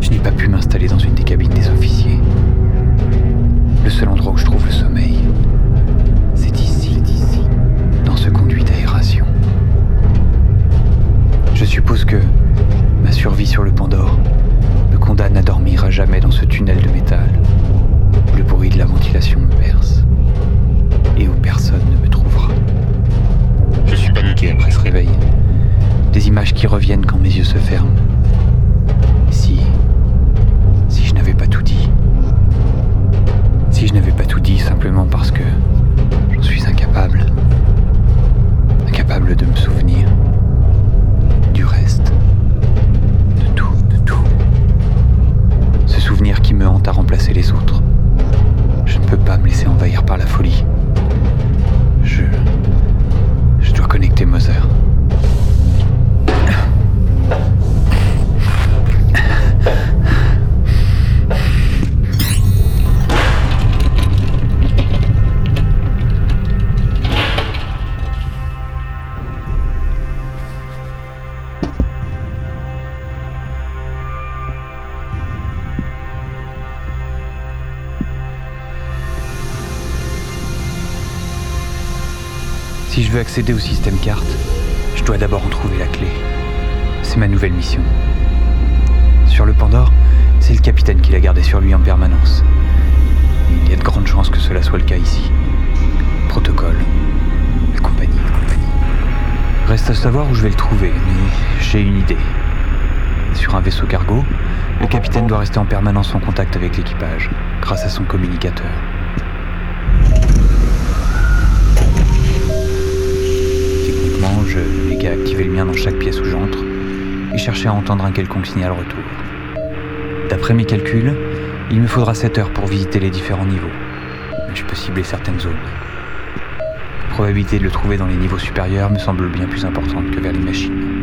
Je n'ai pas pu m'installer dans une des cabines des officiers. Le seul endroit où je trouve le sommeil, c'est ici, ici, dans ce conduit d'aération. Je suppose que ma survie sur le Pandore me condamne à dormir à jamais dans ce tunnel de métal, qui reviennent quand mes yeux se ferment. Si. Si je n'avais pas tout dit. Si je n'avais pas tout dit simplement parce que j'en suis incapable. Incapable de me souvenir Si je veux accéder au système carte, je dois d'abord en trouver la clé. C'est ma nouvelle mission. Sur le Pandore, c'est le capitaine qui l'a gardé sur lui en permanence. Il y a de grandes chances que cela soit le cas ici. Protocole, la la compagnie. Reste à savoir où je vais le trouver, mais j'ai une idée. Sur un vaisseau cargo, le capitaine doit rester en permanence en contact avec l'équipage, grâce à son communicateur. Qu'à activer le mien dans chaque pièce où j'entre et chercher à entendre un quelconque signal retour. D'après mes calculs, il me faudra 7 heures pour visiter les différents niveaux, mais je peux cibler certaines zones. La probabilité de le trouver dans les niveaux supérieurs me semble bien plus importante que vers les machines.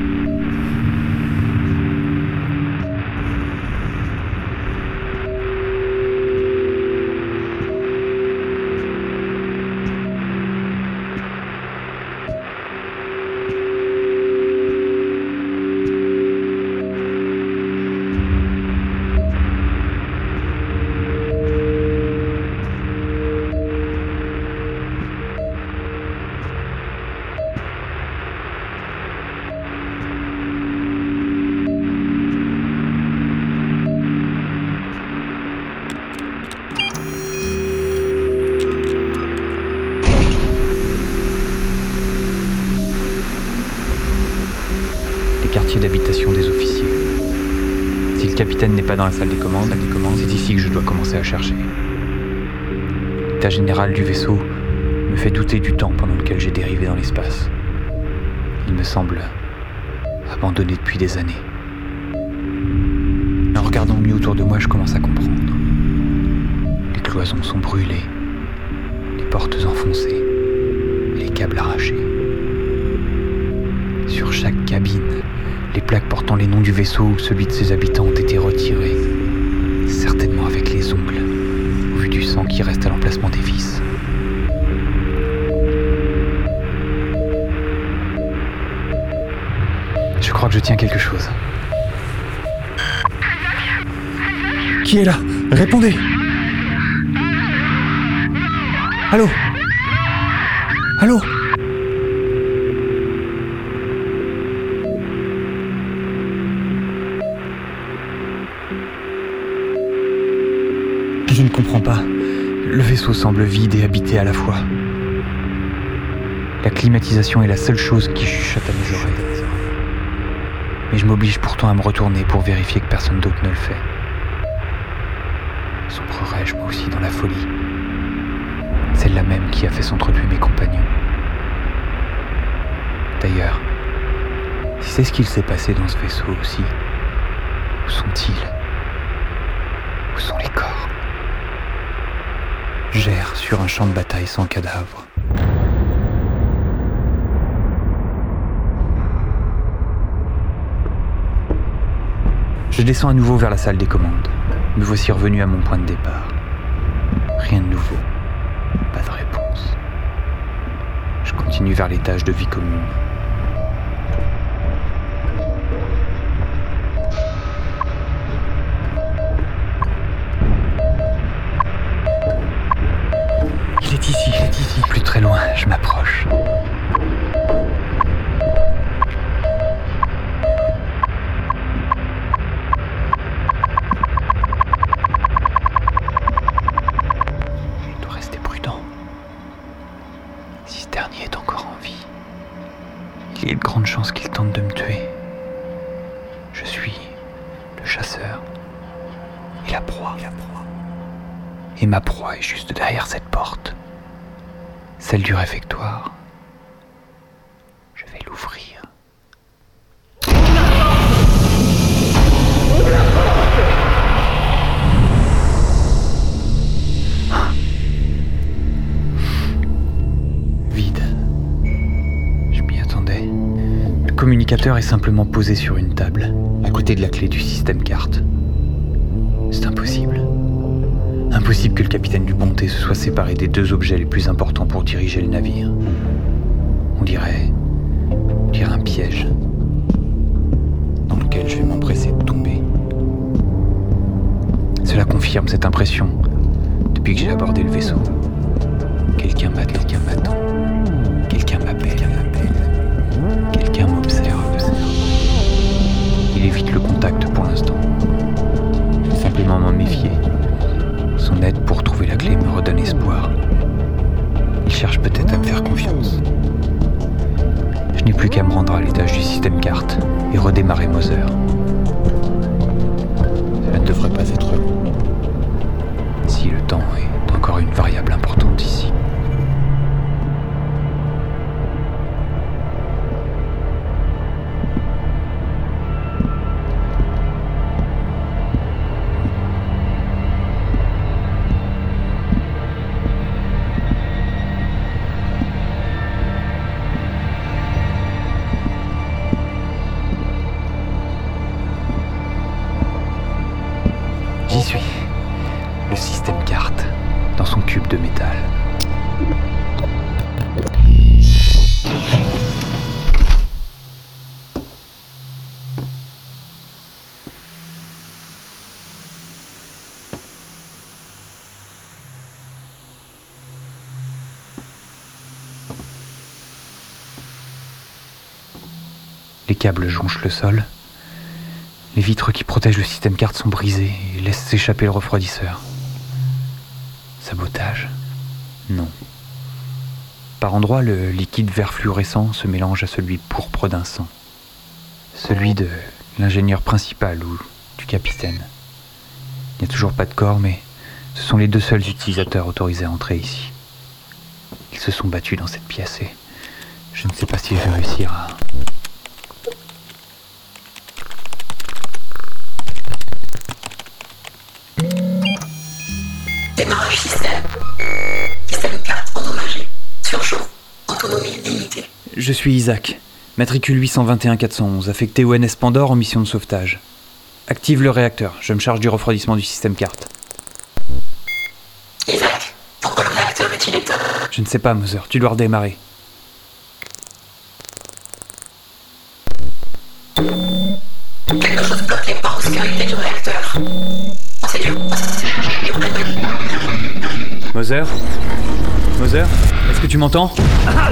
D'habitation des officiers. Si le capitaine n'est pas dans la salle des commandes, c'est ici que je dois commencer à chercher. L'état général du vaisseau me fait douter du temps pendant lequel j'ai dérivé dans l'espace. Il me semble abandonné depuis des années. En regardant mieux autour de moi, je commence à comprendre. Les cloisons sont brûlées, les portes enfoncées, les câbles arrachés. Sur chaque cabine, les plaques portant les noms du vaisseau ou celui de ses habitants ont été retirées, certainement avec les ongles, au vu du sang qui reste à l'emplacement des vis. Je crois que je tiens quelque chose. Qui est là? Répondez! Allô? Allô? Je ne comprends pas. Le vaisseau semble vide et habité à la fois. La climatisation est la seule chose qui chuchote à mes oreilles. Mais je m'oblige pourtant à me retourner pour vérifier que personne d'autre ne le fait. Sombrerai-je moi aussi dans la folie Celle-là même qui a fait s'entretuer mes compagnons. D'ailleurs, si c'est ce qu'il s'est passé dans ce vaisseau aussi, où sont-ils Où sont les corps Gère sur un champ de bataille sans cadavre. Je descends à nouveau vers la salle des commandes. Me voici revenu à mon point de départ. Rien de nouveau. Pas de réponse. Je continue vers tâches de vie commune. Très loin, je m'approche. Celle du réfectoire. Je vais l'ouvrir. Vide. Je m'y attendais. Le communicateur est simplement posé sur une table, à côté de la clé du système carte. C'est impossible. Impossible que le capitaine du Bonté se soit séparé des deux objets les plus importants pour diriger le navire. On dirait. on dirait un piège. Dans lequel je vais m'empresser de tomber. Cela confirme cette impression depuis que j'ai abordé le vaisseau. Quelqu'un m'attend, quelqu'un m'attend. Quelqu'un m'appelle, quelqu'un m'observe. Il évite le contact pour l'instant. Simplement m'en méfier. Son aide pour trouver la clé me redonne espoir. Il cherche peut-être à me faire confiance. Je n'ai plus qu'à me rendre à l'étage du système carte et redémarrer Moser. Cela ne devrait pas être câbles jonchent le sol. Les vitres qui protègent le système carte sont brisées et laissent s'échapper le refroidisseur. Sabotage Non. Par endroits, le liquide vert fluorescent se mélange à celui pourpre d'un sang. Celui de l'ingénieur principal ou du capitaine. Il n'y a toujours pas de corps, mais ce sont les deux seuls utilisateurs autorisés à entrer ici. Ils se sont battus dans cette pièce et je ne sais pas si je vais réussir à... Je suis Isaac, matricule 821-411, affecté au NS Pandore en mission de sauvetage. Active le réacteur, je me charge du refroidissement du système carte. Isaac, pourquoi le réacteur est-il éteint? Je ne sais pas, Mother, tu dois redémarrer. Quelque chose bloque les du réacteur. Mother Mother Est-ce que tu m'entends? ah